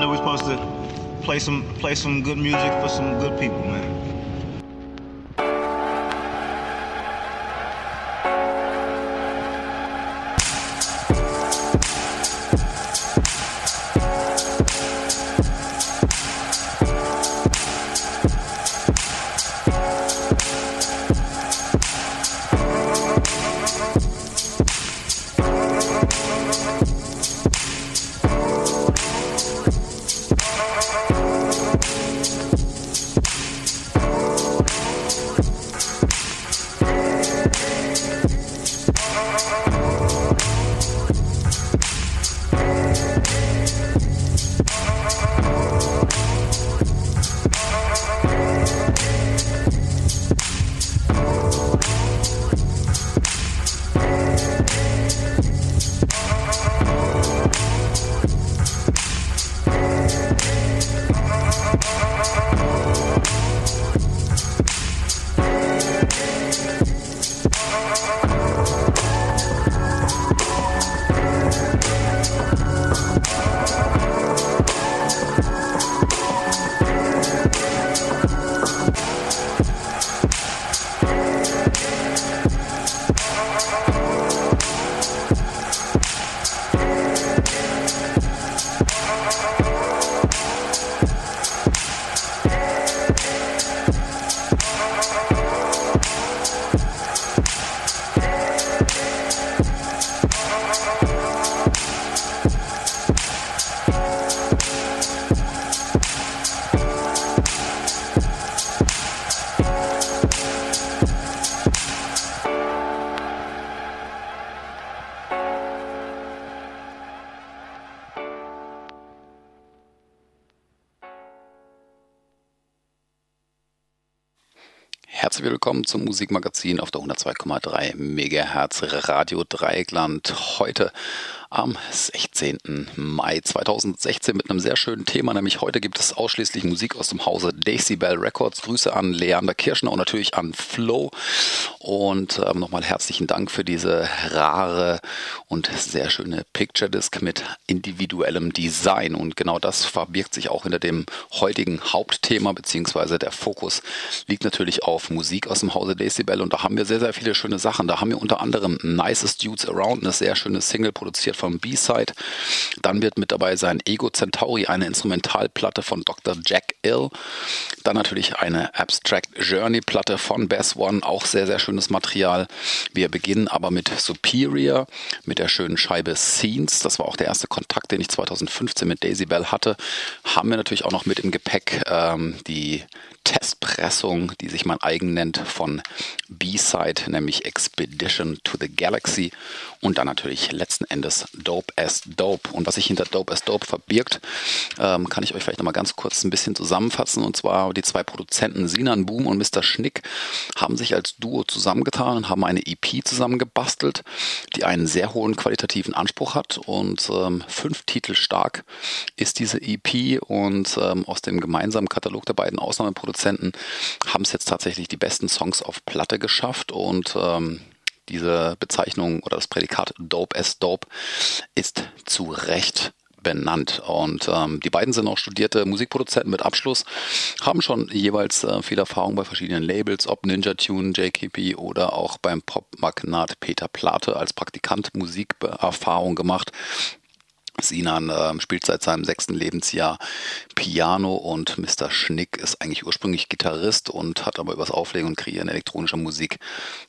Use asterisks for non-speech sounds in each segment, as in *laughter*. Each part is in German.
knew we were supposed to play some play some good music for some good people, man. Herzlich willkommen zum Musikmagazin auf der 102,3 MHz Radio Dreieckland. Heute am 16. Mai 2016 mit einem sehr schönen Thema, nämlich heute gibt es ausschließlich Musik aus dem Hause Decibel Records. Grüße an Leander Kirschner und natürlich an Flo. Und ähm, nochmal herzlichen Dank für diese rare und sehr schöne Picture Disc mit individuellem Design. Und genau das verbirgt sich auch hinter dem heutigen Hauptthema, beziehungsweise der Fokus liegt natürlich auf Musik aus dem Hause Decibel. Und da haben wir sehr, sehr viele schöne Sachen. Da haben wir unter anderem Nicest Dudes Around, eine sehr schöne Single produziert vom B-Side. Dann wird mit dabei sein Ego Centauri, eine Instrumentalplatte von Dr. Jack Ill. Dann natürlich eine Abstract Journey Platte von Bass One, auch sehr, sehr schönes Material. Wir beginnen aber mit Superior, mit der schönen Scheibe Scenes. Das war auch der erste Kontakt, den ich 2015 mit Daisy Bell hatte. Haben wir natürlich auch noch mit im Gepäck ähm, die Testpressung, die sich mein eigen nennt, von B-Side, nämlich Expedition to the Galaxy. Und dann natürlich letzten Endes Dope as Dope. Und was sich hinter Dope as Dope verbirgt, ähm, kann ich euch vielleicht nochmal ganz kurz ein bisschen zusammenfassen. Und zwar die zwei Produzenten Sinan Boom und Mr. Schnick haben sich als Duo zusammengetan und haben eine EP zusammengebastelt, die einen sehr hohen qualitativen Anspruch hat. Und ähm, fünf Titel stark ist diese EP. Und ähm, aus dem gemeinsamen Katalog der beiden Ausnahmeproduzenten haben es jetzt tatsächlich die besten Songs auf Platte geschafft. Und ähm, diese Bezeichnung oder das Prädikat Dope as Dope ist zu Recht benannt. Und ähm, die beiden sind auch studierte Musikproduzenten mit Abschluss, haben schon jeweils äh, viel Erfahrung bei verschiedenen Labels, ob Ninja Tune, JKP oder auch beim Pop-Magnat Peter Plate als Praktikant Musikerfahrung gemacht. Sinan äh, spielt seit seinem sechsten Lebensjahr Piano und Mr. Schnick ist eigentlich ursprünglich Gitarrist und hat aber übers Auflegen und Kreieren elektronischer Musik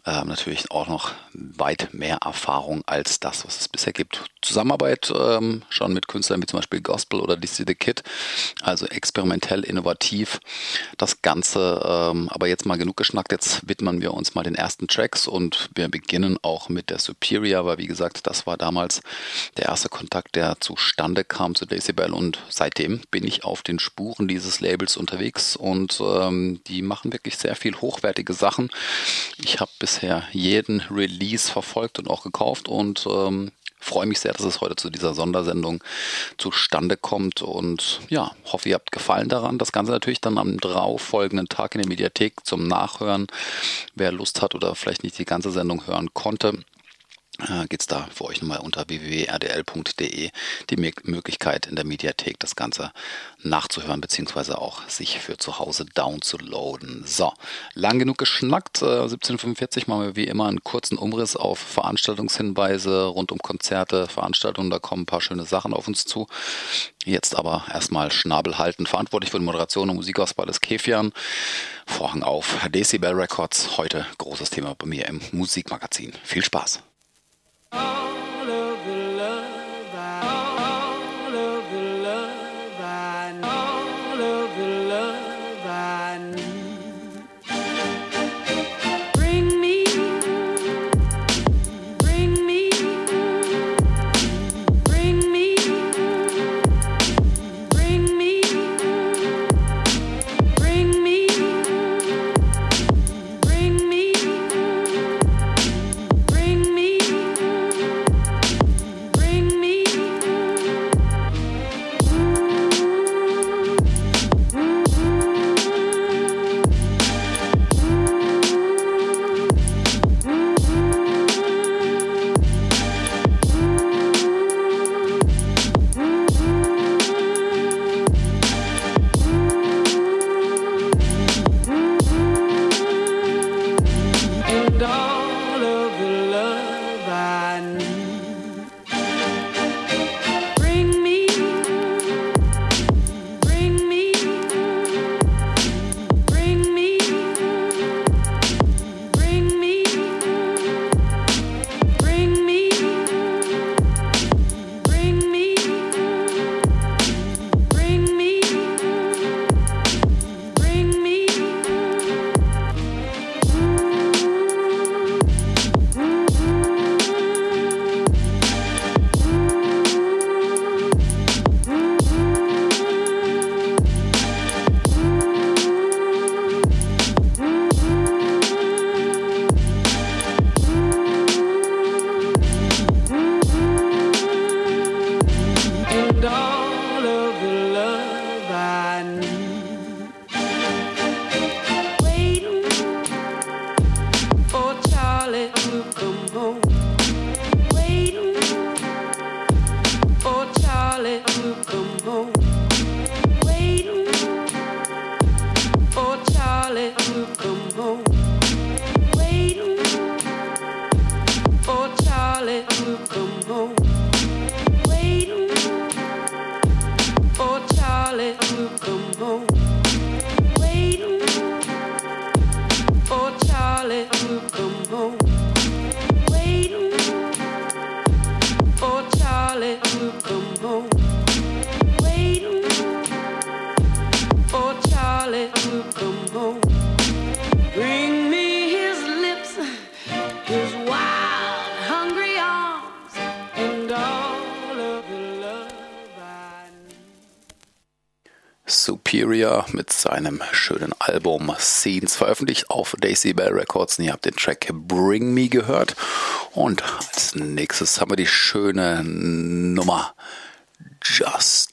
äh, natürlich auch noch weit mehr Erfahrung als das, was es bisher gibt. Zusammenarbeit ähm, schon mit Künstlern wie zum Beispiel Gospel oder DC The Kid, also experimentell, innovativ. Das Ganze, ähm, aber jetzt mal genug geschnackt, jetzt widmen wir uns mal den ersten Tracks und wir beginnen auch mit der Superior, weil wie gesagt, das war damals der erste Kontakt, der zustande kam zu Decibel und seitdem bin ich auf den Spuren dieses Labels unterwegs und ähm, die machen wirklich sehr viel hochwertige Sachen. Ich habe bisher jeden Release verfolgt und auch gekauft und ähm, freue mich sehr, dass es heute zu dieser Sondersendung zustande kommt und ja, hoffe, ihr habt Gefallen daran. Das Ganze natürlich dann am darauf folgenden Tag in der Mediathek zum Nachhören. Wer Lust hat oder vielleicht nicht die ganze Sendung hören konnte, äh, geht es da für euch nochmal unter www.rdl.de die Möglichkeit in der Mediathek das Ganze nachzuhören beziehungsweise auch sich für zu Hause downzuladen. So, lang genug geschnackt. Äh, 1745 machen wir wie immer einen kurzen Umriss auf Veranstaltungshinweise rund um Konzerte, Veranstaltungen. Da kommen ein paar schöne Sachen auf uns zu. Jetzt aber erstmal Schnabel halten. Verantwortlich für die Moderation und Musikauswahl ist Kefian. Vorhang auf. Decibel Records. Heute großes Thema bei mir im Musikmagazin. Viel Spaß. Superior seinem schönen Album Scenes veröffentlicht auf Daisy Bell Records. Und ihr habt den Track Bring Me gehört. Und als nächstes haben wir die schöne Nummer Just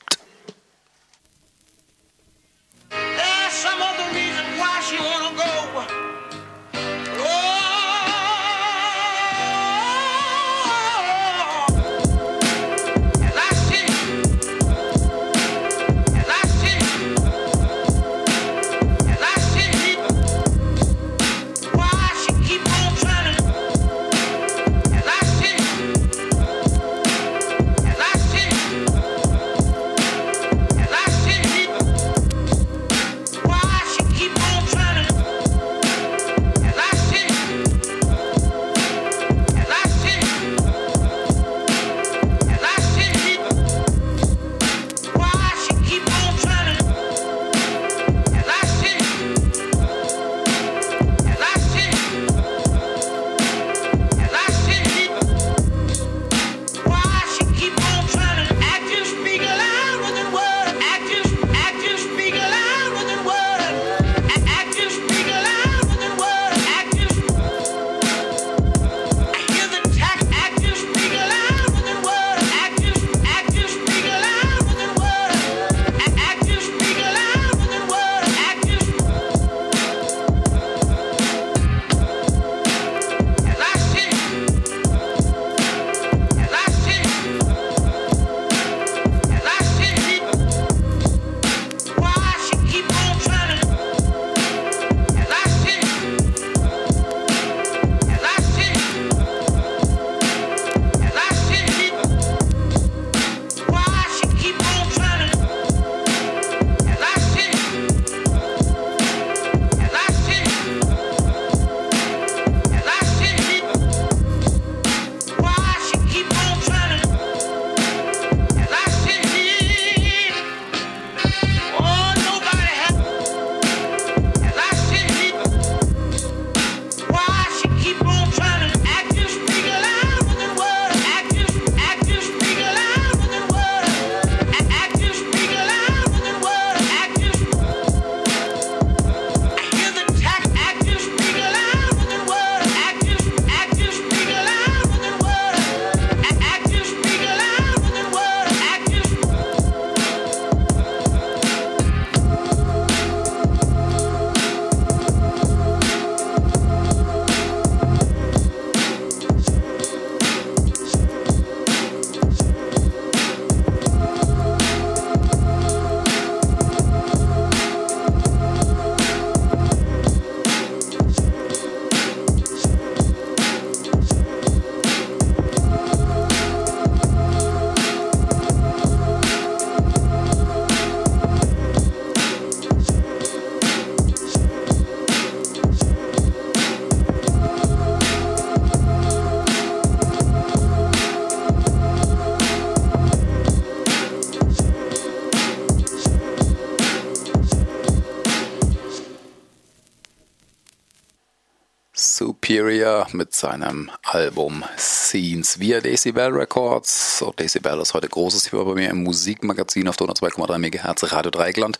Superior mit seinem Album Scenes via Decibel Records. So, Decibel ist heute großes Thema bei mir im Musikmagazin auf der 102,3 MHz Radio Dreigland.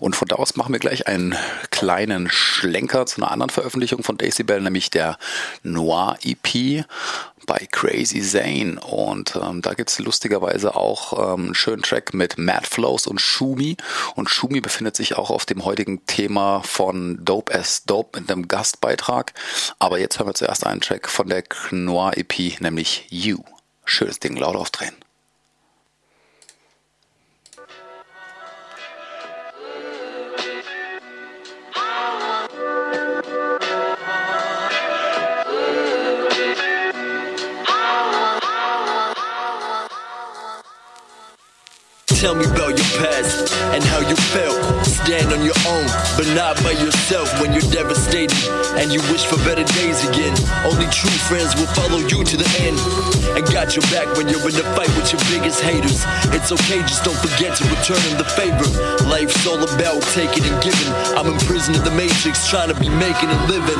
Und von da aus machen wir gleich einen kleinen Schlenker zu einer anderen Veröffentlichung von Decibel, nämlich der Noir EP bei Crazy Zane. Und ähm, da gibt's lustigerweise auch ähm, einen schönen Track mit Mad Flows und Shumi. Und Shumi befindet sich auch auf dem heutigen Thema von Dope as Dope mit einem Gastbeitrag. Aber jetzt hören wir zuerst einen Track von der Noir EP, nämlich You. Schönes Ding, laut aufdrehen. Tell me about your past and how you felt. Stand on your own, but not by yourself when you're devastated and you wish for better days again. Only true friends will follow you to the end and got your back when you're in a fight with your biggest haters. It's okay, just don't forget to return them the favor. Life's all about taking and giving. I'm imprisoned in the matrix, trying to be making a living.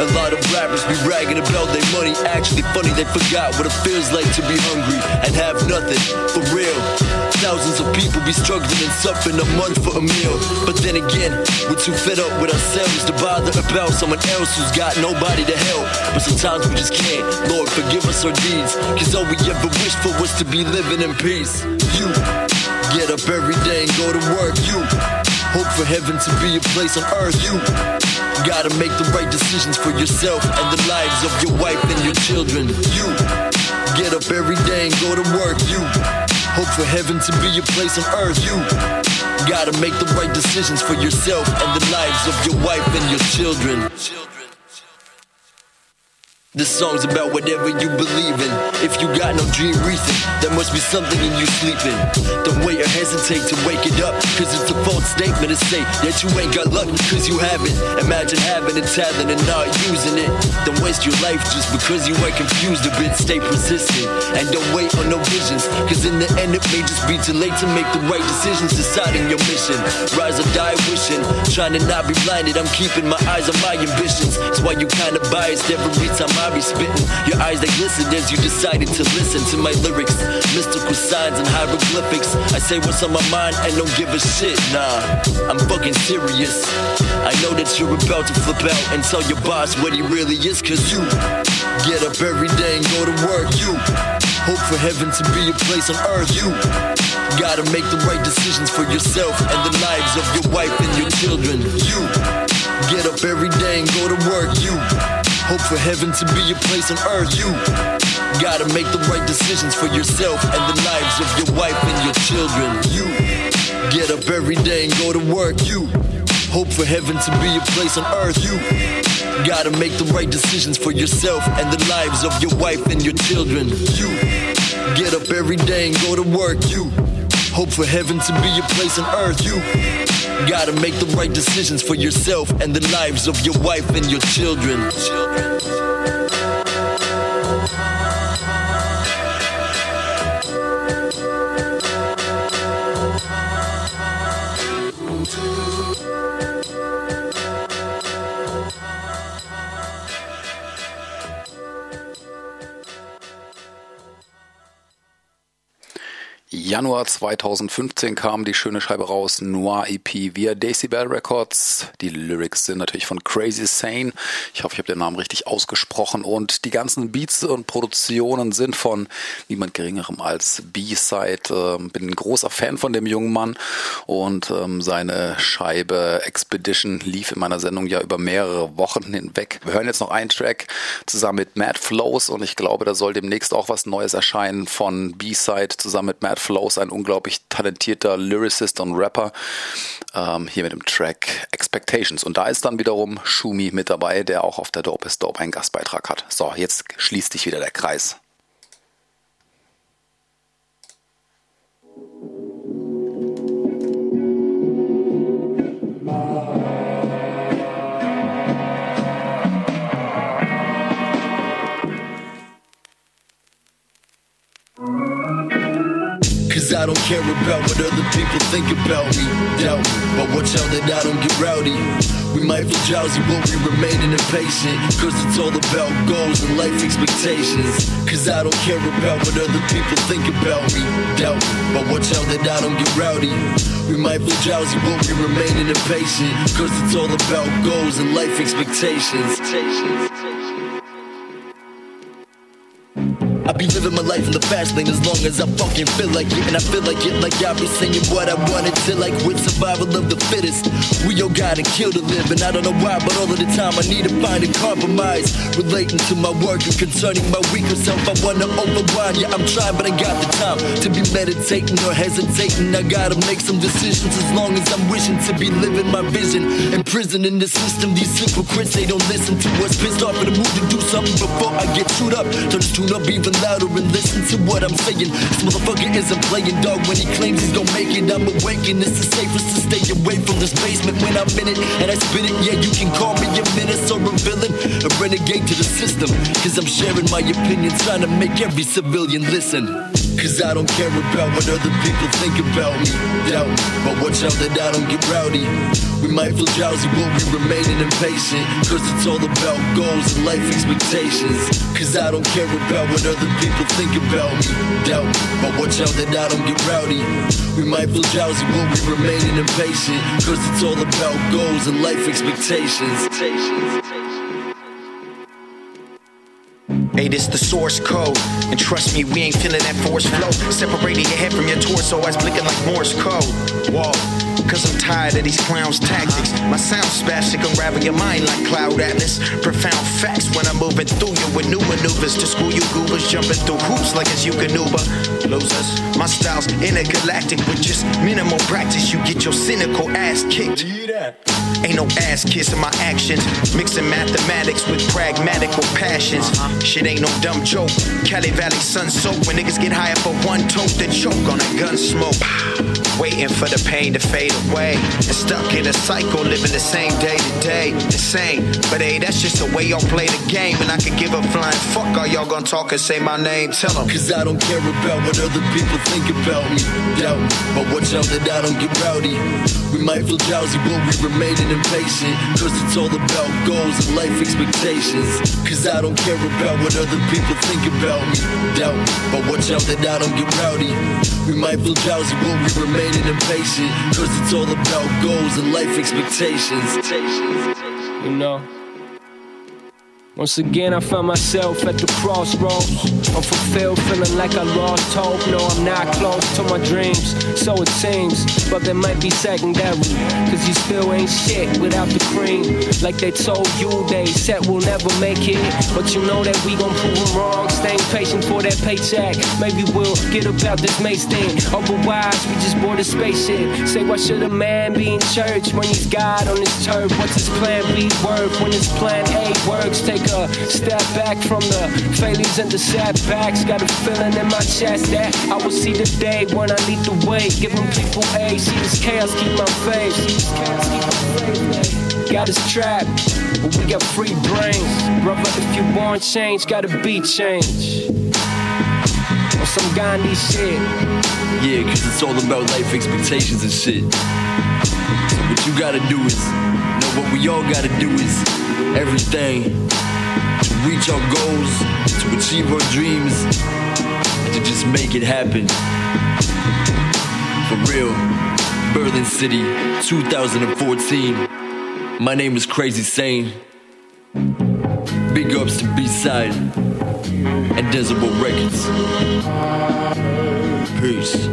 A lot of rappers be bragging about their money. Actually, funny, they forgot what it feels like to be hungry and have nothing. For real. Thousands of people be struggling and suffering a month for a meal. But then again, we're too fed up with ourselves to bother about someone else who's got nobody to help. But sometimes we just can't. Lord, forgive us our deeds. Cause all we ever wished for was to be living in peace. You get up every day and go to work. You hope for heaven to be a place on earth. You gotta make the right decisions for yourself and the lives of your wife and your children. You get up every day and go to work. You Hope for heaven to be a place on earth. You gotta make the right decisions for yourself and the lives of your wife and your children. This song's about whatever you believe in. If you got no dream reason, there must be something in you sleeping. Don't wait or hesitate to wake it up, cause it's a false statement to say that you ain't got luck, cause you haven't. Imagine having a talent and not using it. Don't waste your life just because you ain't confused a bit. Stay persistent and don't wait on no visions, cause in the end it may just be too late to make the right decisions, deciding your mission. Rise or die wishing, trying to not be blinded. I'm keeping my eyes on my ambitions. That's why you kinda biased every time I I be spitting. Your eyes they glisten as you decided to listen to my lyrics. Mystical signs and hieroglyphics. I say what's on my mind and don't give a shit. Nah, I'm fucking serious. I know that you're about to flip out and tell your boss what he really is, cause you get up every day and go to work. You hope for heaven to be a place on earth. You gotta make the right decisions for yourself and the lives of your wife and your children. You get up every day and go to work. You Hope for heaven to be a place on earth. You gotta make the right decisions for yourself and the lives of your wife and your children. You get up every day and go to work. You hope for heaven to be a place on earth. You gotta make the right decisions for yourself and the lives of your wife and your children. You get up every day and go to work. You hope for heaven to be a place on earth. You Gotta make the right decisions for yourself and the lives of your wife and your children. Januar 2015 kam die schöne Scheibe raus, Noir EP via Decibel Records. Die Lyrics sind natürlich von Crazy Sane. Ich hoffe, ich habe den Namen richtig ausgesprochen. Und die ganzen Beats und Produktionen sind von niemand Geringerem als B-Side. Ähm, bin ein großer Fan von dem jungen Mann. Und ähm, seine Scheibe Expedition lief in meiner Sendung ja über mehrere Wochen hinweg. Wir hören jetzt noch einen Track zusammen mit Mad Flows. Und ich glaube, da soll demnächst auch was Neues erscheinen von B-Side zusammen mit Mad Matt Flows, ein unglaublich talentierter Lyricist und Rapper, ähm, hier mit dem Track Expectations. Und da ist dann wiederum Shumi mit dabei, der auch auf der Dope is Dope einen Gastbeitrag hat. So, jetzt schließt sich wieder der Kreis. I don't care about what other people think about me. Doubt but watch out that I don't get rowdy. We might feel drowsy, but we remaining impatient. Cause it's all about goals and life expectations. Cause I don't care about what other people think about me. Doubt but watch out that I don't get rowdy. We might feel drowsy, but we remaining impatient. Cause it's all about goals and life expectations. Be living my life in the fast lane as long as I fucking feel like it. And I feel like it, like I be saying what I wanted to, like with survival of the fittest. We all gotta kill to live, and I don't know why, but all of the time I need to find a compromise. Relating to my work and concerning my weaker self, I wanna override. Yeah, I'm trying, but I got the time to be meditating or hesitating. I gotta make some decisions as long as I'm wishing to be living my vision. Imprisoned in the system, these hypocrites, they don't listen to us. Pissed off in the mood to do something before I get chewed up. Just tune up even louder and listen to what I'm saying. This motherfucker isn't playing dog when he claims he's gonna make it. I'm awakened. It's the safest to stay away from this basement when I'm in it and I spit it. Yeah, you can call me a menace or a villain, a renegade to the system. Cause I'm sharing my opinion, trying to make every civilian listen. Cause I don't care about what other people think about me. Me, but watch out that I don't get rowdy. We might feel drowsy, but we remaining impatient. Cause it's all about goals and life expectations. Cause I don't care about what other people think about me. Me, but watch out that I don't get rowdy. We might feel drowsy, but we remaining impatient. Cause it's all about goals and life expectations. Hey, this the source code. And trust me, we ain't feeling that force flow. Separating your head from your torso eyes blinking like Morse code. Whoa. Cause I'm tired of these clowns' tactics. My sound spastic unravel your mind like cloud atlas. Profound facts when I'm moving through you with new maneuvers to school you goobers jumping through hoops like it's Yukonuba. Losers. My style's intergalactic with just minimal practice. You get your cynical ass kicked. Ain't no ass kissing my actions. Mixing mathematics with pragmatical passions. Uh-huh. Shit ain't no dumb joke. Cali Valley sun soak when niggas get high for one toke, then choke on that gun smoke. *sighs* Waiting for the pain to fade away. And stuck in a cycle, living the same day to day. Insane. But hey, that's just the way y'all play the game. And I could give a flying fuck all y'all gonna talk and say my name. Tell them. Cause I don't care about what other people think about me. Doubt but watch out that I don't get rowdy. We might feel drowsy, but we remaining impatient. Cause it's all about goals and life expectations. Cause I don't care about what other people think about me. Doubt but watch out that I don't get rowdy. We might feel drowsy, but we remaining impatient. Cause it's all about goals and life expectations. you know. Once again, I found myself at the crossroads. Unfulfilled, feeling like I lost hope. No, I'm not close to my dreams, so it seems. But they might be secondary, cause you still ain't shit without the cream. Like they told you, they said we'll never make it. But you know that we gon' prove them wrong. Staying patient for that paycheck. Maybe we'll get about this mace thing. Otherwise, we just board a spaceship. Say, why should a man be in church when he's God on his turf? What's his plan B work when his plan A works? Take a step back from the failures and the setbacks. Got a feeling in my chest that I will see the day when I lead the way. Giving people A, see this chaos, keep my faith. Got us trapped, but we got free brains. Brother, if you want change, gotta be change. Or some Gandhi shit. Yeah, cause it's all about life expectations and shit. So what you gotta do is, know what we all gotta do is everything to reach our goals, to achieve our dreams, and to just make it happen. For real, Berlin City, 2014. My name is Crazy Sane. Big ups to B-Side and Desirable Records. Peace.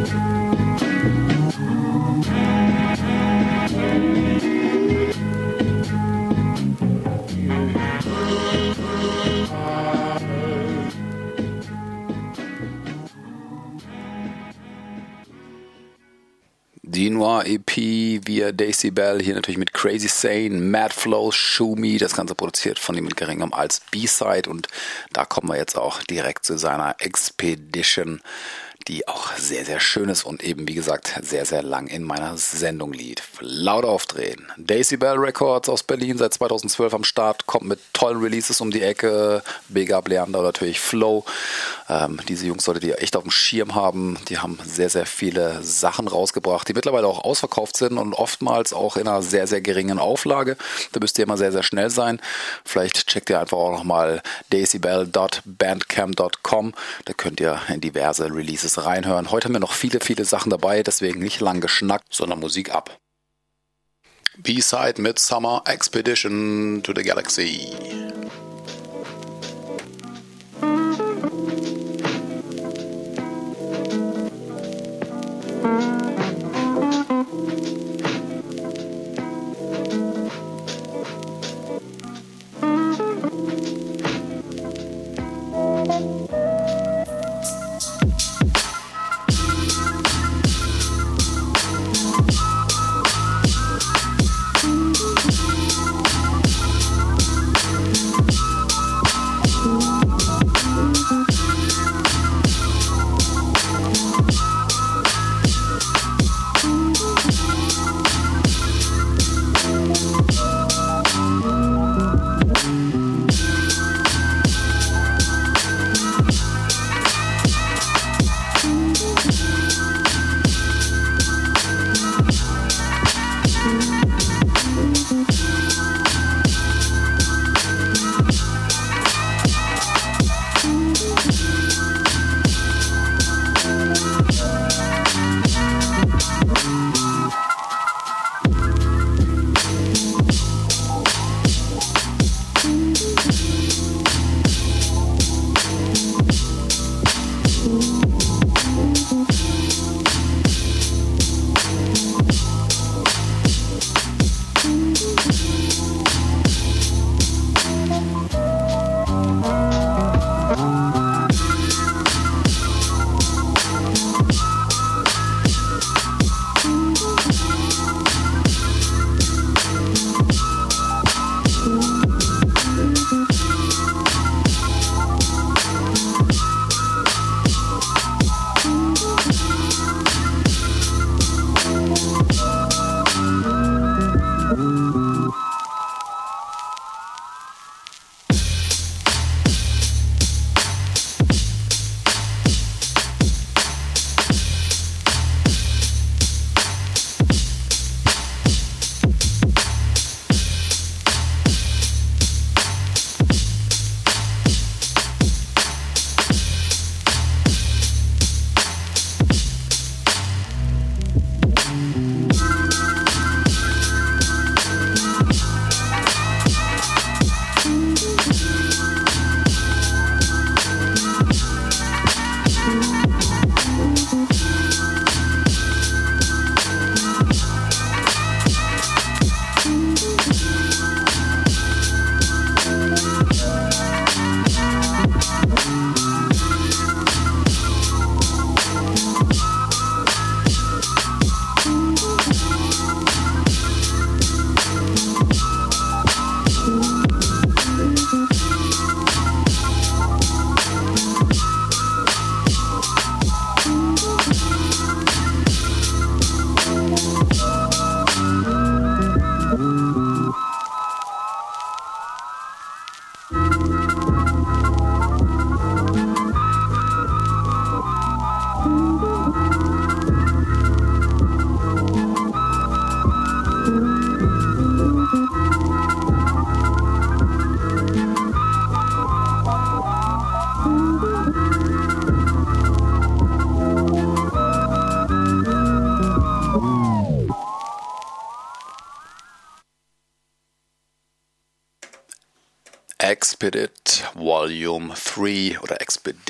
Via Daisy Bell, hier natürlich mit Crazy Sane, Mad Flow, Show Me, das Ganze produziert von niemand geringem als B-Side. Und da kommen wir jetzt auch direkt zu seiner Expedition die auch sehr, sehr schön ist und eben, wie gesagt, sehr, sehr lang in meiner Sendung liegt. Laut aufdrehen. Daisy Bell Records aus Berlin seit 2012 am Start, kommt mit tollen Releases um die Ecke. Big Up Leander natürlich Flow. Ähm, diese Jungs solltet ihr echt auf dem Schirm haben. Die haben sehr, sehr viele Sachen rausgebracht, die mittlerweile auch ausverkauft sind und oftmals auch in einer sehr, sehr geringen Auflage. Da müsst ihr immer sehr, sehr schnell sein. Vielleicht checkt ihr einfach auch nochmal dacybell.bandcamp.com. Da könnt ihr in diverse Releases reinhören. Heute haben wir noch viele, viele Sachen dabei, deswegen nicht lang geschnackt, sondern Musik ab. B-Side Midsummer Expedition to the Galaxy. Expedit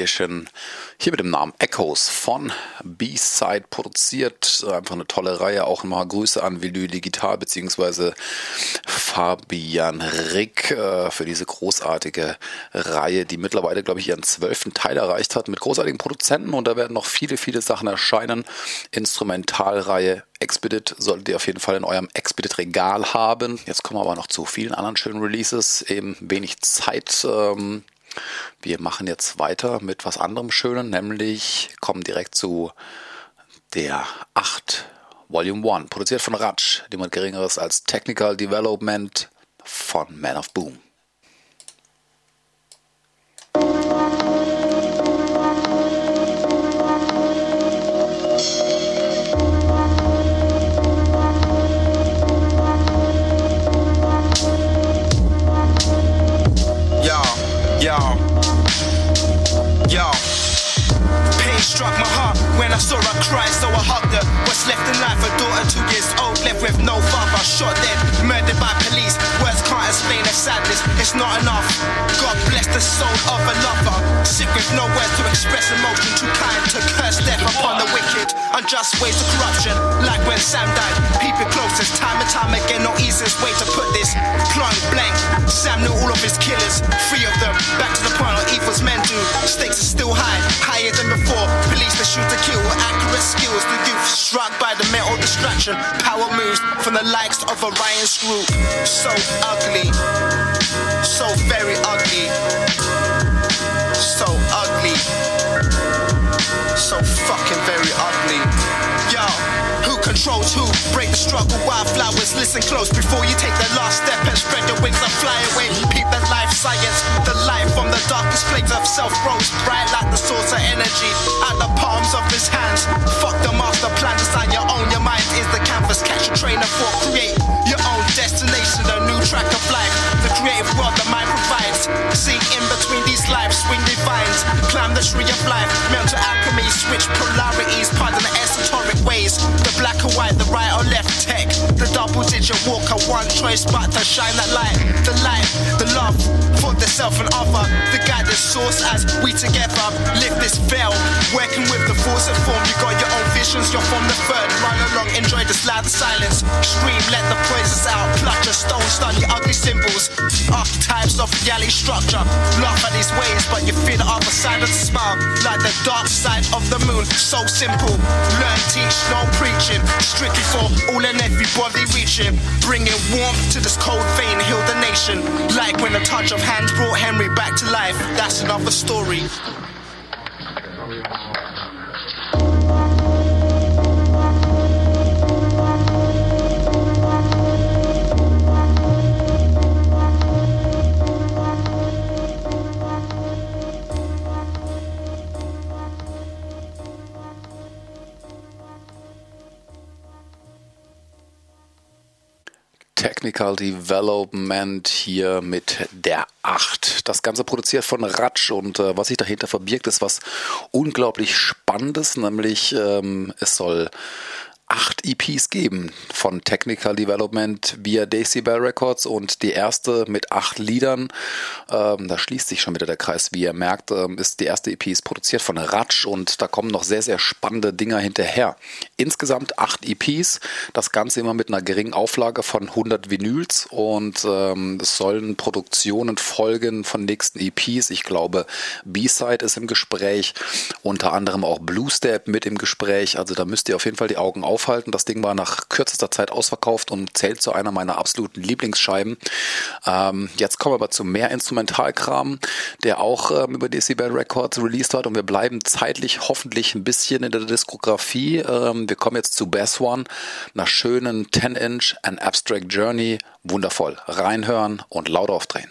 Expedition. Hier mit dem Namen Echoes von B-Side produziert. Einfach eine tolle Reihe. Auch nochmal Grüße an Vinyl Digital bzw. Fabian Rick äh, für diese großartige Reihe, die mittlerweile, glaube ich, ihren zwölften Teil erreicht hat mit großartigen Produzenten und da werden noch viele, viele Sachen erscheinen. Instrumentalreihe Expedit solltet ihr auf jeden Fall in eurem Expedit-Regal haben. Jetzt kommen wir aber noch zu vielen anderen schönen Releases. Eben wenig Zeit. Ähm, Wir machen jetzt weiter mit was anderem Schönen, nämlich kommen direkt zu der 8 Volume 1, produziert von Ratsch, jemand geringeres als Technical Development von Man of Boom. I saw her cry, so I hugged her. What's left in life, a daughter two years old, left with no father, shot dead, murdered by police. Explain the sadness, it's not enough. God bless the soul of a lover. Sick with to express emotion, too kind to curse death upon the wicked. Unjust ways of corruption, like when Sam died. People closest, time and time again, no easiest way to put this. Plunk blank, Sam knew all of his killers, three of them. Back to the point where evil's men do. Stakes are still high, higher than before. Police that shoot to kill, accurate skills. The youth struck by the mental distraction. Power moves from the likes of Orion's group. So ugly, so very ugly, so ugly, so fucking very ugly. Yo, who controls who? Break the struggle, wildflowers. Listen close before you take the last step and spread your wings and fly away. Peep the life science, the life from the darkest flames of self grows bright like the source of energy at the palms of his hands. Fuck the master plan, design your own. Your mind is the canvas. Catch a train of thought, create your own destination, a new track of life. The creative world that mind provides. See in between these lives, swing divines. Climb the tree of life, mental alchemy, switch polarities, pardon the esoteric ways. The black or white, the right or left tech. The double digit walker, one choice but to shine that light. The light, the love for the self and other. The guided source as we together lift this veil. Working with the force of form, you got your own visions, you're from the third. Run along, enjoy this loud silence. Scream, let the poisons out. Clutch a stone, study ugly symbols. Archetypes of reality structure. Laugh at these ways, but you feel the other side of the smile. Like the dark side of the moon, so simple. Learn, teach, no preaching. Strictly for all and everybody reaching. Bringing warmth to this cold vein, heal the nation. Like when a touch of hands brought Henry back to life. That's another story. Technical Development hier mit der 8. Das Ganze produziert von Ratsch und äh, was sich dahinter verbirgt, ist was unglaublich Spannendes, nämlich ähm, es soll acht EPs geben von Technical Development via Decibel Records und die erste mit acht Liedern. Ähm, da schließt sich schon wieder der Kreis, wie ihr merkt, ähm, ist die erste EP ist produziert von Ratsch und da kommen noch sehr, sehr spannende Dinger hinterher. Insgesamt acht EPs, das Ganze immer mit einer geringen Auflage von 100 Vinyls und ähm, es sollen Produktionen folgen von nächsten EPs. Ich glaube, B-Side ist im Gespräch, unter anderem auch Blue Step mit im Gespräch. Also da müsst ihr auf jeden Fall die Augen auf aufhalten. Das Ding war nach kürzester Zeit ausverkauft und zählt zu einer meiner absoluten Lieblingsscheiben. Ähm, jetzt kommen wir aber zu mehr Instrumentalkram, der auch ähm, über Decibel Records released wird und wir bleiben zeitlich hoffentlich ein bisschen in der Diskografie. Ähm, wir kommen jetzt zu Bass One, einer schönen 10-Inch, An Abstract Journey. Wundervoll. Reinhören und laut aufdrehen.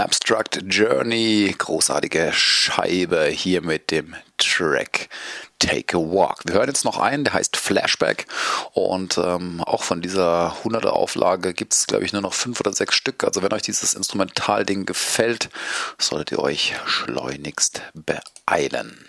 Abstract Journey, großartige Scheibe hier mit dem Track Take a Walk. Wir hören jetzt noch einen, der heißt Flashback und ähm, auch von dieser 100er Auflage gibt es, glaube ich, nur noch fünf oder sechs Stück. Also wenn euch dieses Instrumentalding gefällt, solltet ihr euch schleunigst beeilen.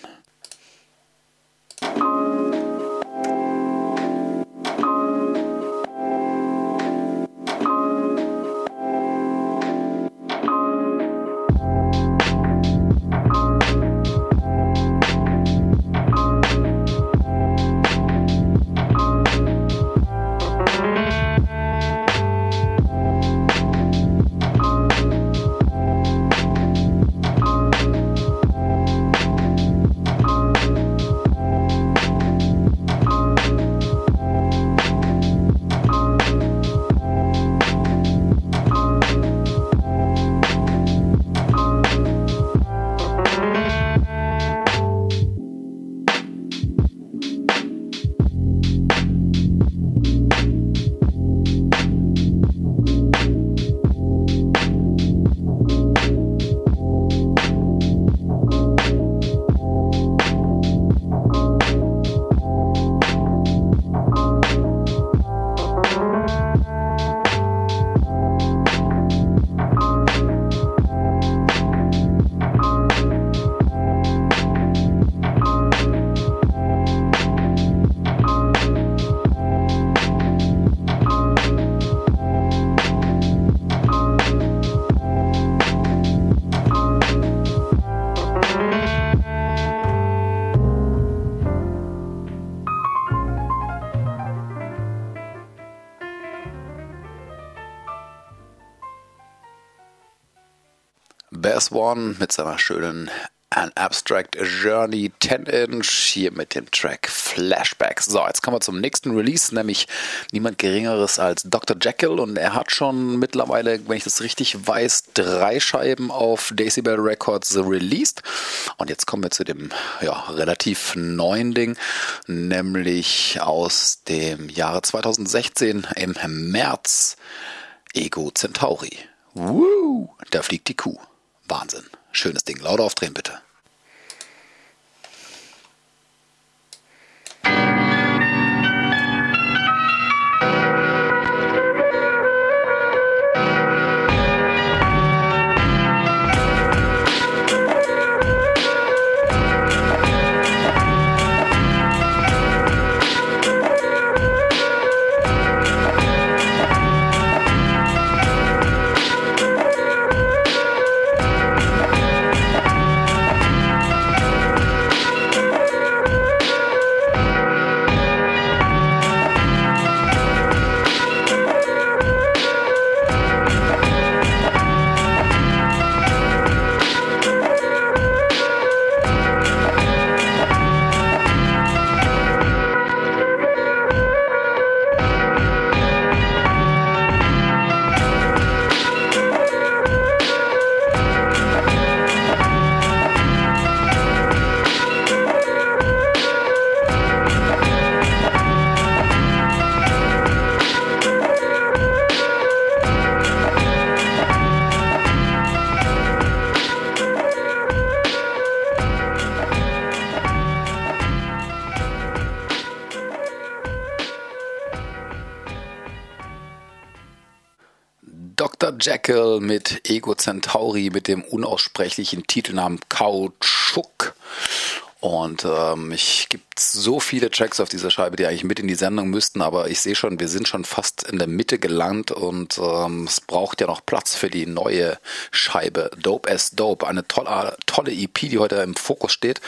Bass One mit seiner schönen An Abstract Journey 10 Inch hier mit dem Track Flashbacks. So, jetzt kommen wir zum nächsten Release, nämlich niemand Geringeres als Dr. Jekyll und er hat schon mittlerweile, wenn ich das richtig weiß, drei Scheiben auf Decibel Records released. Und jetzt kommen wir zu dem ja, relativ neuen Ding, nämlich aus dem Jahre 2016 im März Ego Centauri. Woo, da fliegt die Kuh. Wahnsinn. Schönes Ding. Lauter aufdrehen bitte. Jekyll mit Ego Centauri mit dem unaussprechlichen Titelnamen Kautschuk. Und ähm, ich gibt so viele Tracks auf dieser Scheibe, die eigentlich mit in die Sendung müssten, aber ich sehe schon, wir sind schon fast in der Mitte gelangt und ähm, es braucht ja noch Platz für die neue Scheibe Dope as Dope. Eine tolle, tolle EP, die heute im Fokus steht.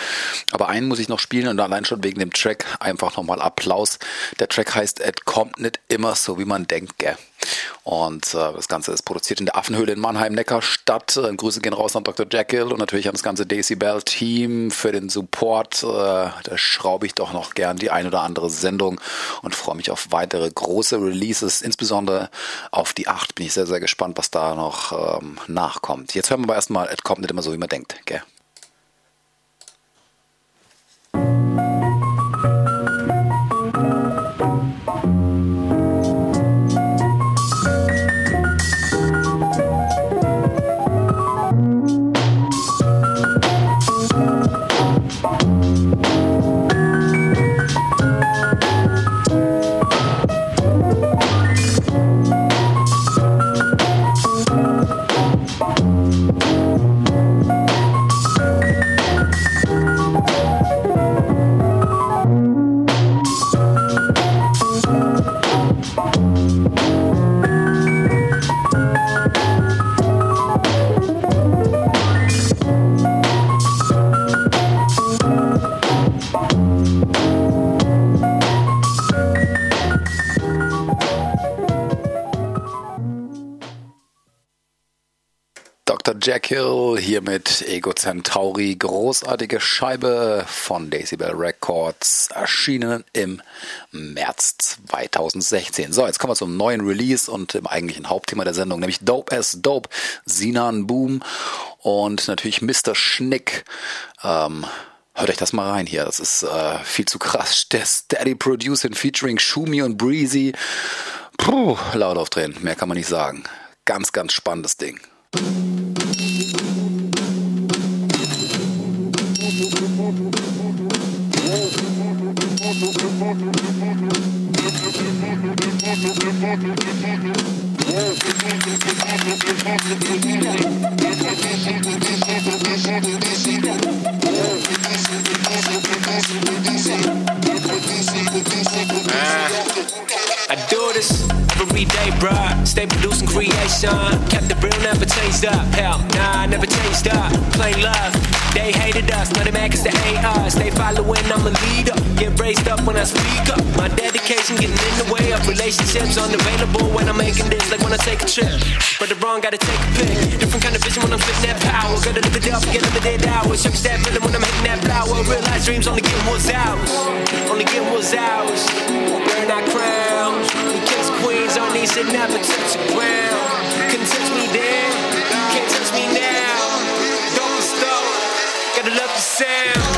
Aber einen muss ich noch spielen und allein schon wegen dem Track einfach nochmal Applaus. Der Track heißt Es kommt nicht immer so, wie man denkt, gell? Und äh, das Ganze ist produziert in der Affenhöhle in Mannheim-Neckarstadt. Äh, Grüße gehen raus an Dr. Jekyll und natürlich an das ganze Daisy Bell Team für den Support. Äh, da schraube ich doch noch gern die ein oder andere Sendung und freue mich auf weitere große Releases. Insbesondere auf die 8 bin ich sehr, sehr gespannt, was da noch ähm, nachkommt. Jetzt hören wir aber erstmal, es kommt nicht immer so, wie man denkt. Gell? Jack Hill hier mit Ego Centauri. Großartige Scheibe von Decibel Records, erschienen im März 2016. So, jetzt kommen wir zum neuen Release und dem eigentlichen Hauptthema der Sendung, nämlich Dope as Dope, Sinan Boom und natürlich Mr. Schnick. Ähm, Hört euch das mal rein hier. Das ist äh, viel zu krass. Der Steady Producing featuring Shumi und Breezy. Puh, laut aufdrehen. Mehr kann man nicht sagen. Ganz, ganz spannendes Ding. Ah. I do this every day, bruh. Stay producing creation. Kept the real, never changed up. Hell, nah, I never changed up. Plain love. They hated us, now they cause they hate us. They following, I'm a leader. Get raised up when I speak up. My dedication getting in the way of relationships unavailable when I'm making this, like when I take a trip. But the wrong, gotta take a pick. Different kind of vision when I'm spitting that power. Gotta live it up, get limited hours. Circus that feeling when I'm hitting that flower. Realize dreams only get what's ours. Only get what's ours. Wearing our crowns. Queens on these and never touch the ground. Couldn't touch me then, can't touch me now. Don't stop, gotta love the sound.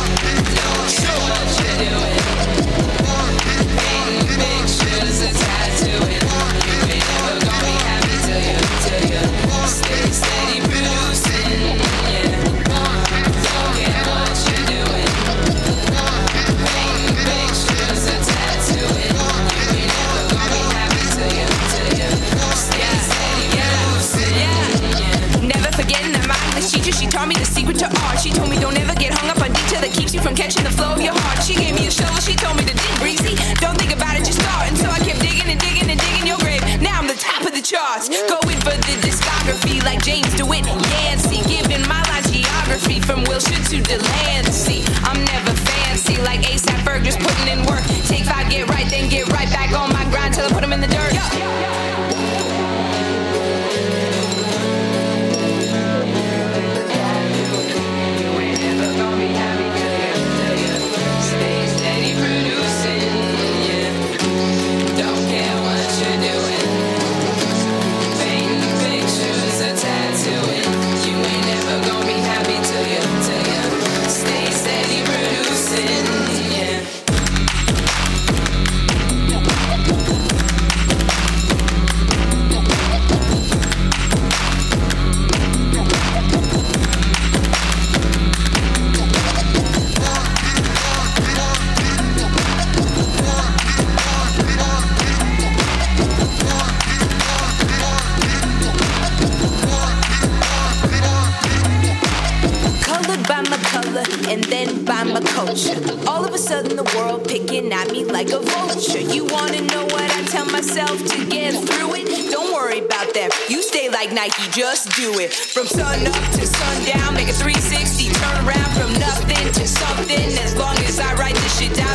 Sundown, make a 360 turn around from nothing to something. As long as I write this shit down,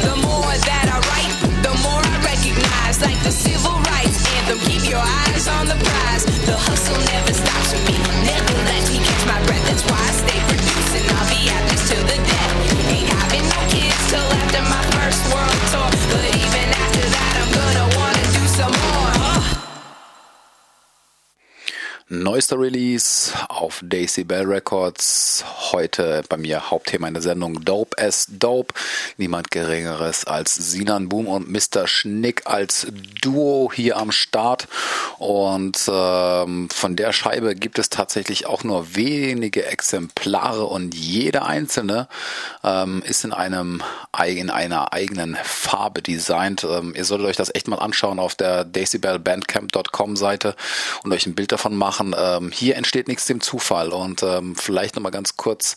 Neuester Release auf Daisy Bell Records. Heute bei mir Hauptthema in der Sendung Dope as Dope. Niemand Geringeres als Sinan Boom und Mr. Schnick als Duo hier am Start. Und ähm, von der Scheibe gibt es tatsächlich auch nur wenige Exemplare und jede einzelne ähm, ist in einem in einer eigenen Farbe designt. Ähm, ihr solltet euch das echt mal anschauen auf der decibelbandcamp.com Seite und euch ein Bild davon machen. Ähm, hier entsteht nichts dem Zufall und ähm, vielleicht nochmal ganz kurz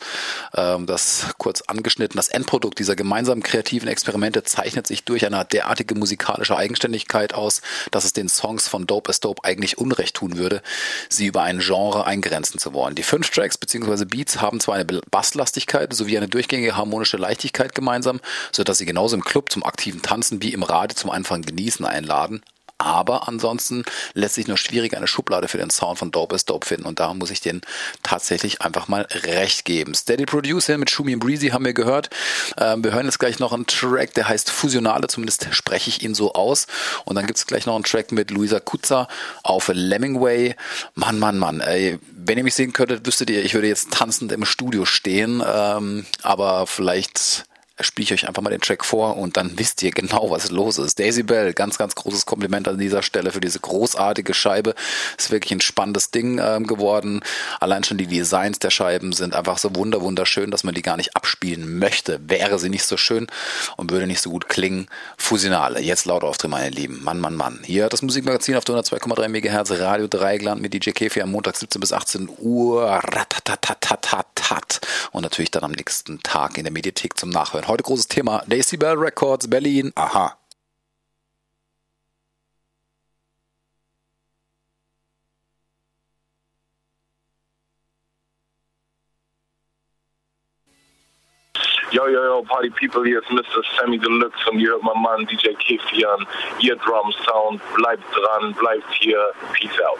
ähm, das kurz angeschnitten. Das Endprodukt dieser gemeinsamen kreativen Experimente zeichnet sich durch eine derartige musikalische Eigenständigkeit aus, dass es den Songs von Dope as Dope eigentlich Unrecht tun würde, sie über ein Genre eingrenzen zu wollen. Die fünf Tracks bzw. Beats haben zwar eine Basslastigkeit sowie eine durchgängige harmonische Leichtigkeit gemeinsam, sodass sie genauso im Club zum aktiven Tanzen wie im Radio zum einfachen Genießen einladen. Aber ansonsten lässt sich nur schwierig eine Schublade für den Sound von Dope is Dope finden und darum muss ich den tatsächlich einfach mal recht geben. Steady Producer mit Shumi und Breezy haben wir gehört. Ähm, wir hören jetzt gleich noch einen Track, der heißt Fusionale, zumindest spreche ich ihn so aus. Und dann gibt es gleich noch einen Track mit Luisa Kutzer auf Lemmingway. Mann, Mann, Mann, ey, wenn ihr mich sehen könntet, wüsstet ihr, ich würde jetzt tanzend im Studio stehen, ähm, aber vielleicht spiele ich euch einfach mal den Track vor und dann wisst ihr genau, was los ist. Daisy Bell, ganz, ganz großes Kompliment an dieser Stelle für diese großartige Scheibe. Ist wirklich ein spannendes Ding ähm, geworden. Allein schon die Designs der Scheiben sind einfach so wunder, wunderschön, dass man die gar nicht abspielen möchte. Wäre sie nicht so schön und würde nicht so gut klingen. Fusionale, jetzt laut aufdrehen, meine Lieben. Mann, Mann, Mann. Hier das Musikmagazin auf 102,3 MHz Radio Dreigland mit DJ Kefi am Montag 17 bis 18 Uhr. Ratatatatat. Und natürlich dann am nächsten Tag in der Mediathek zum Nachhören. Heute großes Thema Decibel Records Berlin. Aha. Yo, yo, yo, party people, hier ist Mr. Sammy Deluxe und ihr hört mein Mann DJ Kiffy an. Eardrum Sound, bleibt dran, bleibt hier. Peace out.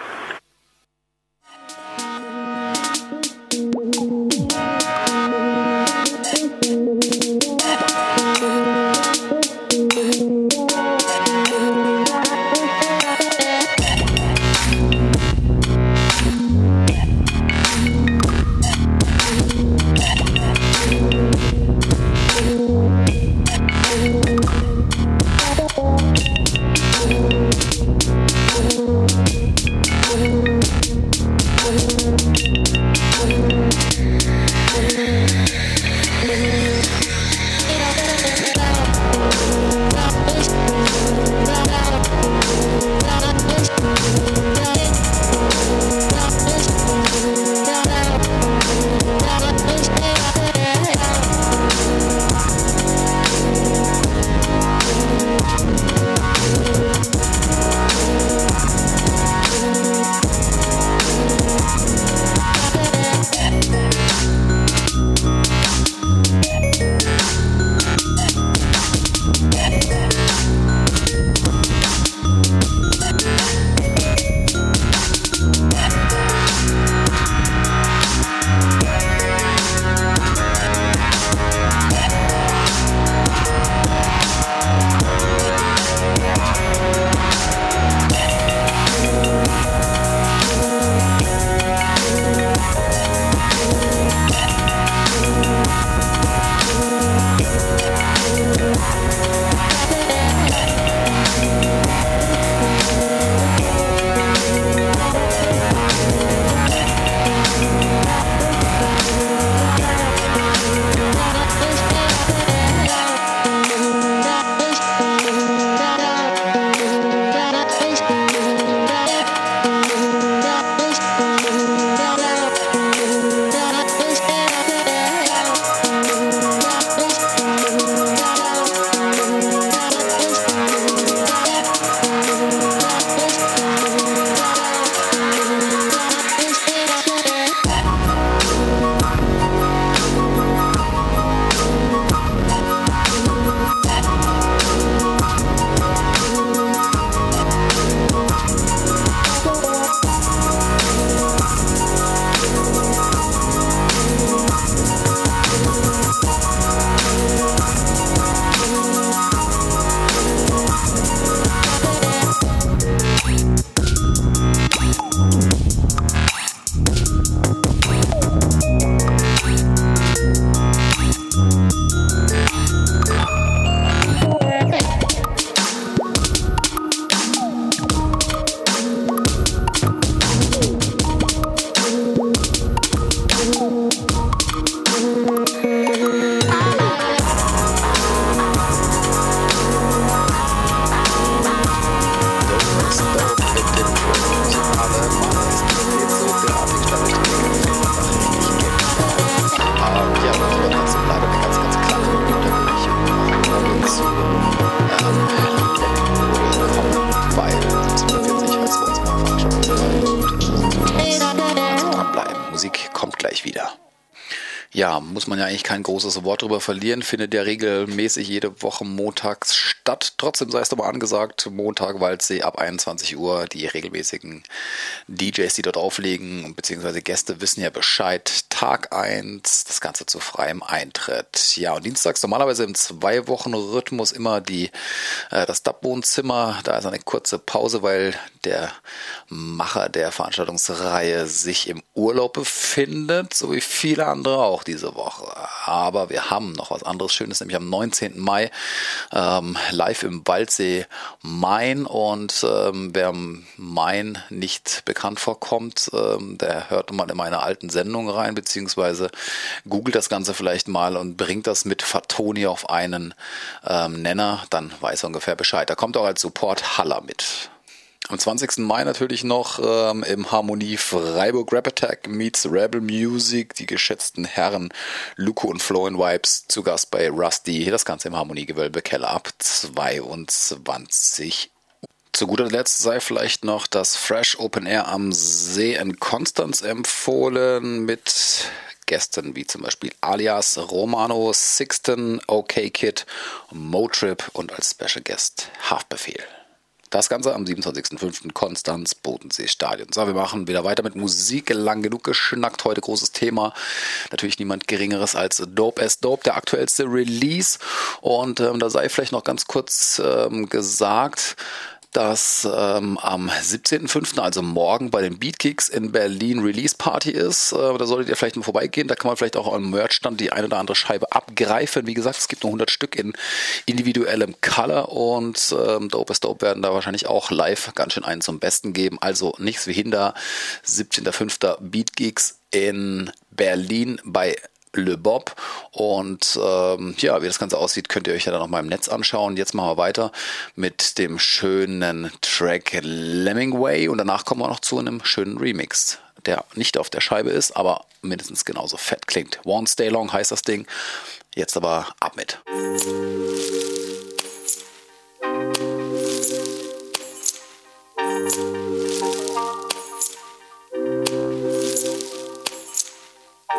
Großes Wort drüber verlieren. Findet ja regelmäßig jede Woche montags statt. Trotzdem sei es aber angesagt, Montag Waldsee ab 21 Uhr. Die regelmäßigen DJs, die dort auflegen, beziehungsweise Gäste wissen ja Bescheid. Tag 1, das Ganze zu freiem Eintritt. Ja, und dienstags normalerweise im Zwei-Wochen-Rhythmus immer die, äh, das Dubwohnzimmer. Da ist eine kurze Pause, weil der Macher der Veranstaltungsreihe sich im Urlaub befindet, so wie viele andere auch diese Woche. Aber wir haben noch was anderes Schönes, nämlich am 19. Mai ähm, live im Waldsee Main. Und ähm, wer Main nicht bekannt vorkommt, ähm, der hört mal in meine alten Sendungen rein, beziehungsweise googelt das Ganze vielleicht mal und bringt das mit Fatoni auf einen ähm, Nenner, dann weiß er ungefähr Bescheid. Da kommt auch als Support Haller mit. Am 20. Mai natürlich noch ähm, im Harmonie Freiburg Rap Attack meets Rebel Music, die geschätzten Herren Luco und Flo in Vibes zu Gast bei Rusty. Das Ganze im Harmoniegewölbe Keller ab 22 zu guter Letzt sei vielleicht noch das Fresh Open Air am See in Konstanz empfohlen mit Gästen wie zum Beispiel Alias, Romano, Sixten, OK Kid, Motrip und als Special Guest Haftbefehl. Das Ganze am 27.05. Konstanz, Bodensee Stadion. So, wir machen wieder weiter mit Musik. Lang genug geschnackt. Heute großes Thema. Natürlich niemand Geringeres als Dope as Dope, der aktuellste Release. Und ähm, da sei vielleicht noch ganz kurz ähm, gesagt, dass ähm, am 17.05., also morgen, bei den Beatkicks in Berlin Release Party ist. Äh, da solltet ihr vielleicht mal vorbeigehen. Da kann man vielleicht auch am Merchstand die eine oder andere Scheibe abgreifen. Wie gesagt, es gibt nur 100 Stück in individuellem Color und ähm, Dope is Dope werden da wahrscheinlich auch live ganz schön einen zum Besten geben. Also nichts wie hinter. 17.05. Beatgeeks in Berlin bei Le Bob. Und ähm, ja, wie das Ganze aussieht, könnt ihr euch ja dann noch mal im Netz anschauen. Jetzt machen wir weiter mit dem schönen Track Lemmingway und danach kommen wir noch zu einem schönen Remix, der nicht auf der Scheibe ist, aber mindestens genauso fett klingt. One Stay Long heißt das Ding. Jetzt aber ab mit.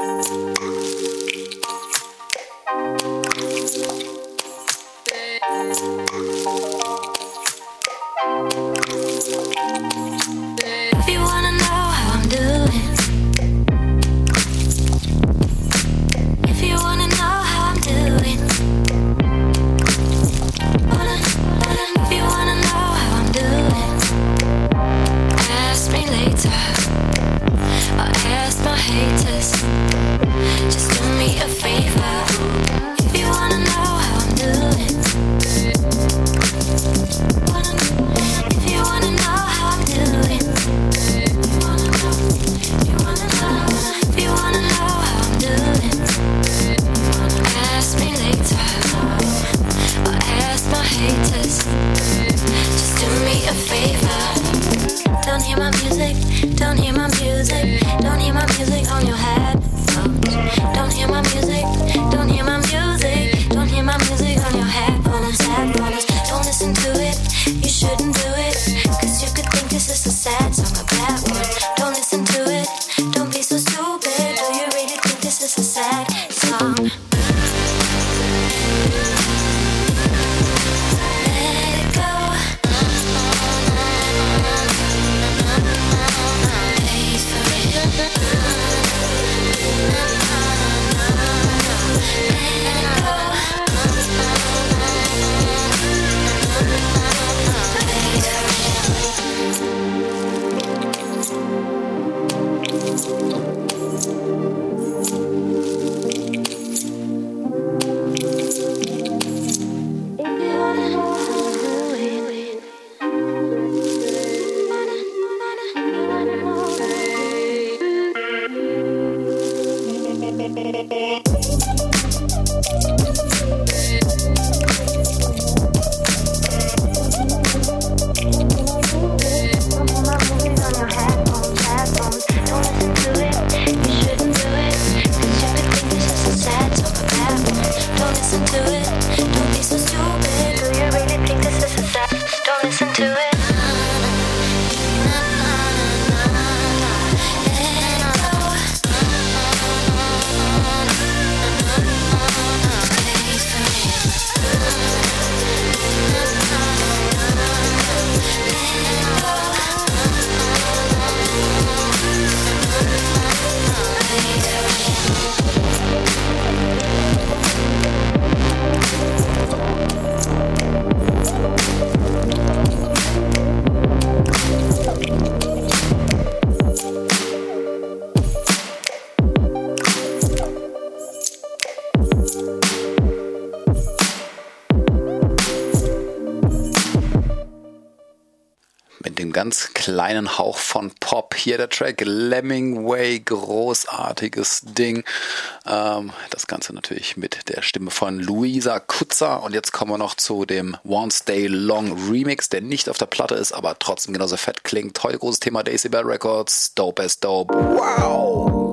If Kleinen Hauch von Pop. Hier der Track Lemmingway, großartiges Ding. Ähm, das Ganze natürlich mit der Stimme von Luisa Kutzer. Und jetzt kommen wir noch zu dem One Stay Long Remix, der nicht auf der Platte ist, aber trotzdem genauso fett klingt. Heute großes Thema Daisy Bell Records, Dope as Dope. Wow!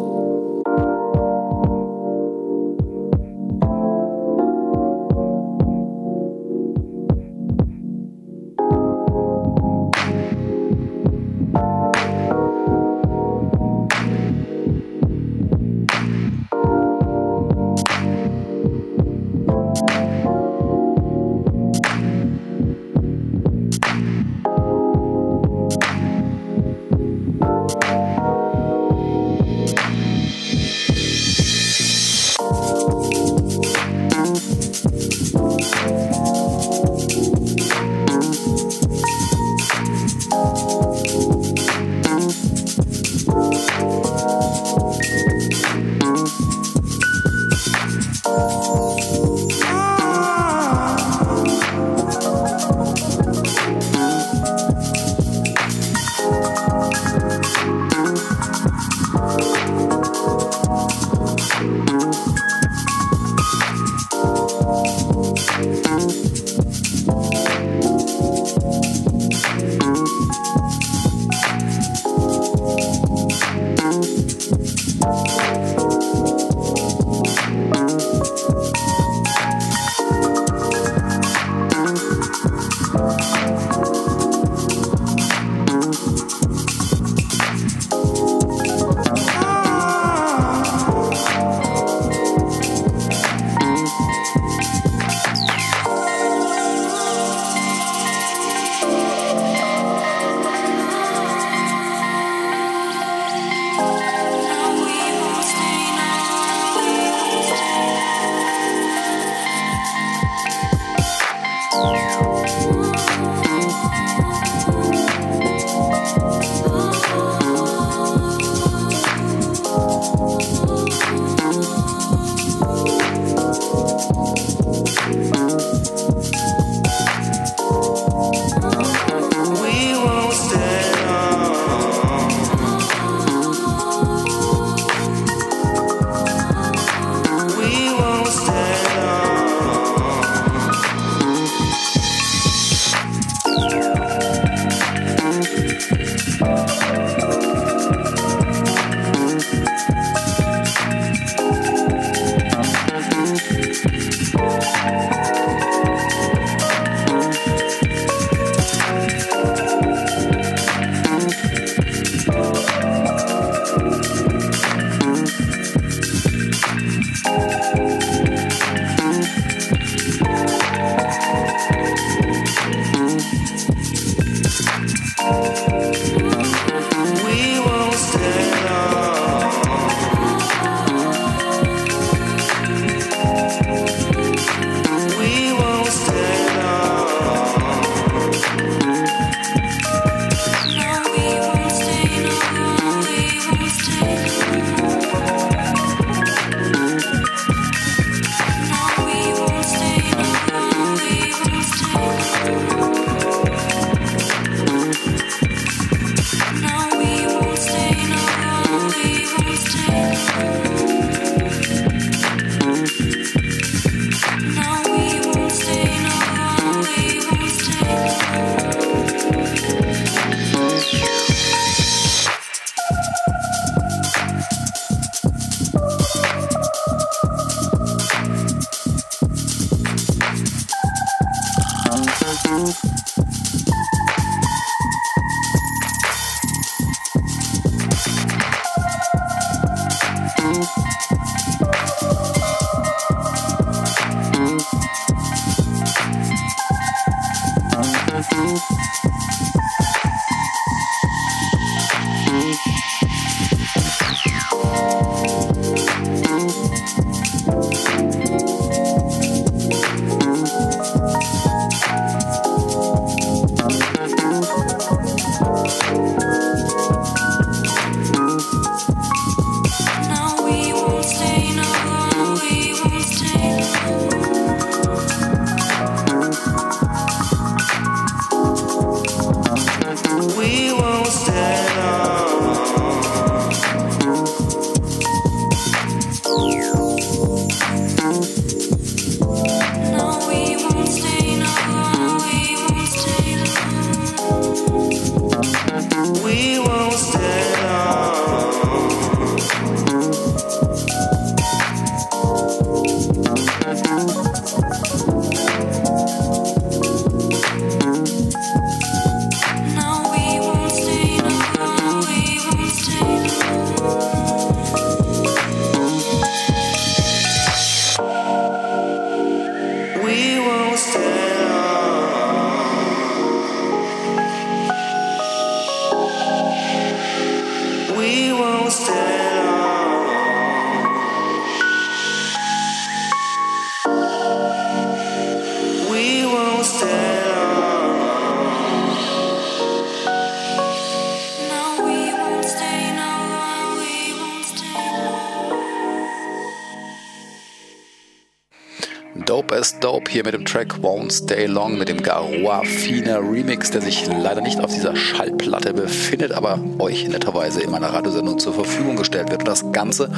Track Won't Stay Long mit dem Garoa Fina Remix, der sich leider nicht auf dieser Schallplatte befindet, aber euch netterweise in meiner Radiosendung zur Verfügung gestellt wird. Und das Ganze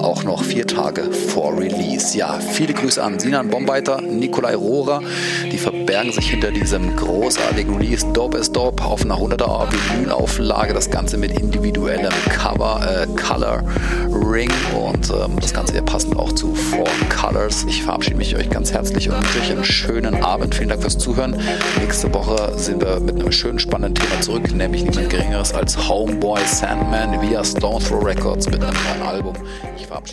auch noch vier Tage vor Release. Ja, viele Grüße an Sinan Bombeiter, Nikolai Rohrer, die verbergen sich hinter diesem großartigen Release Dope as Dope auf einer 100er Vinylauflage. Das Ganze mit individuellem Cover, äh, Color Ring und ähm, das Ganze hier passend auch zu Four Colors. Ich verabschiede mich euch ganz herzlich und wünsche euch einen schönen Abend. Vielen Dank fürs Zuhören. Nächste Woche sind wir mit einem schönen, spannenden Thema zurück, nämlich niemand Geringeres als Homeboy Sandman via Stone Throw Records mit einem Album. Ich verabschiede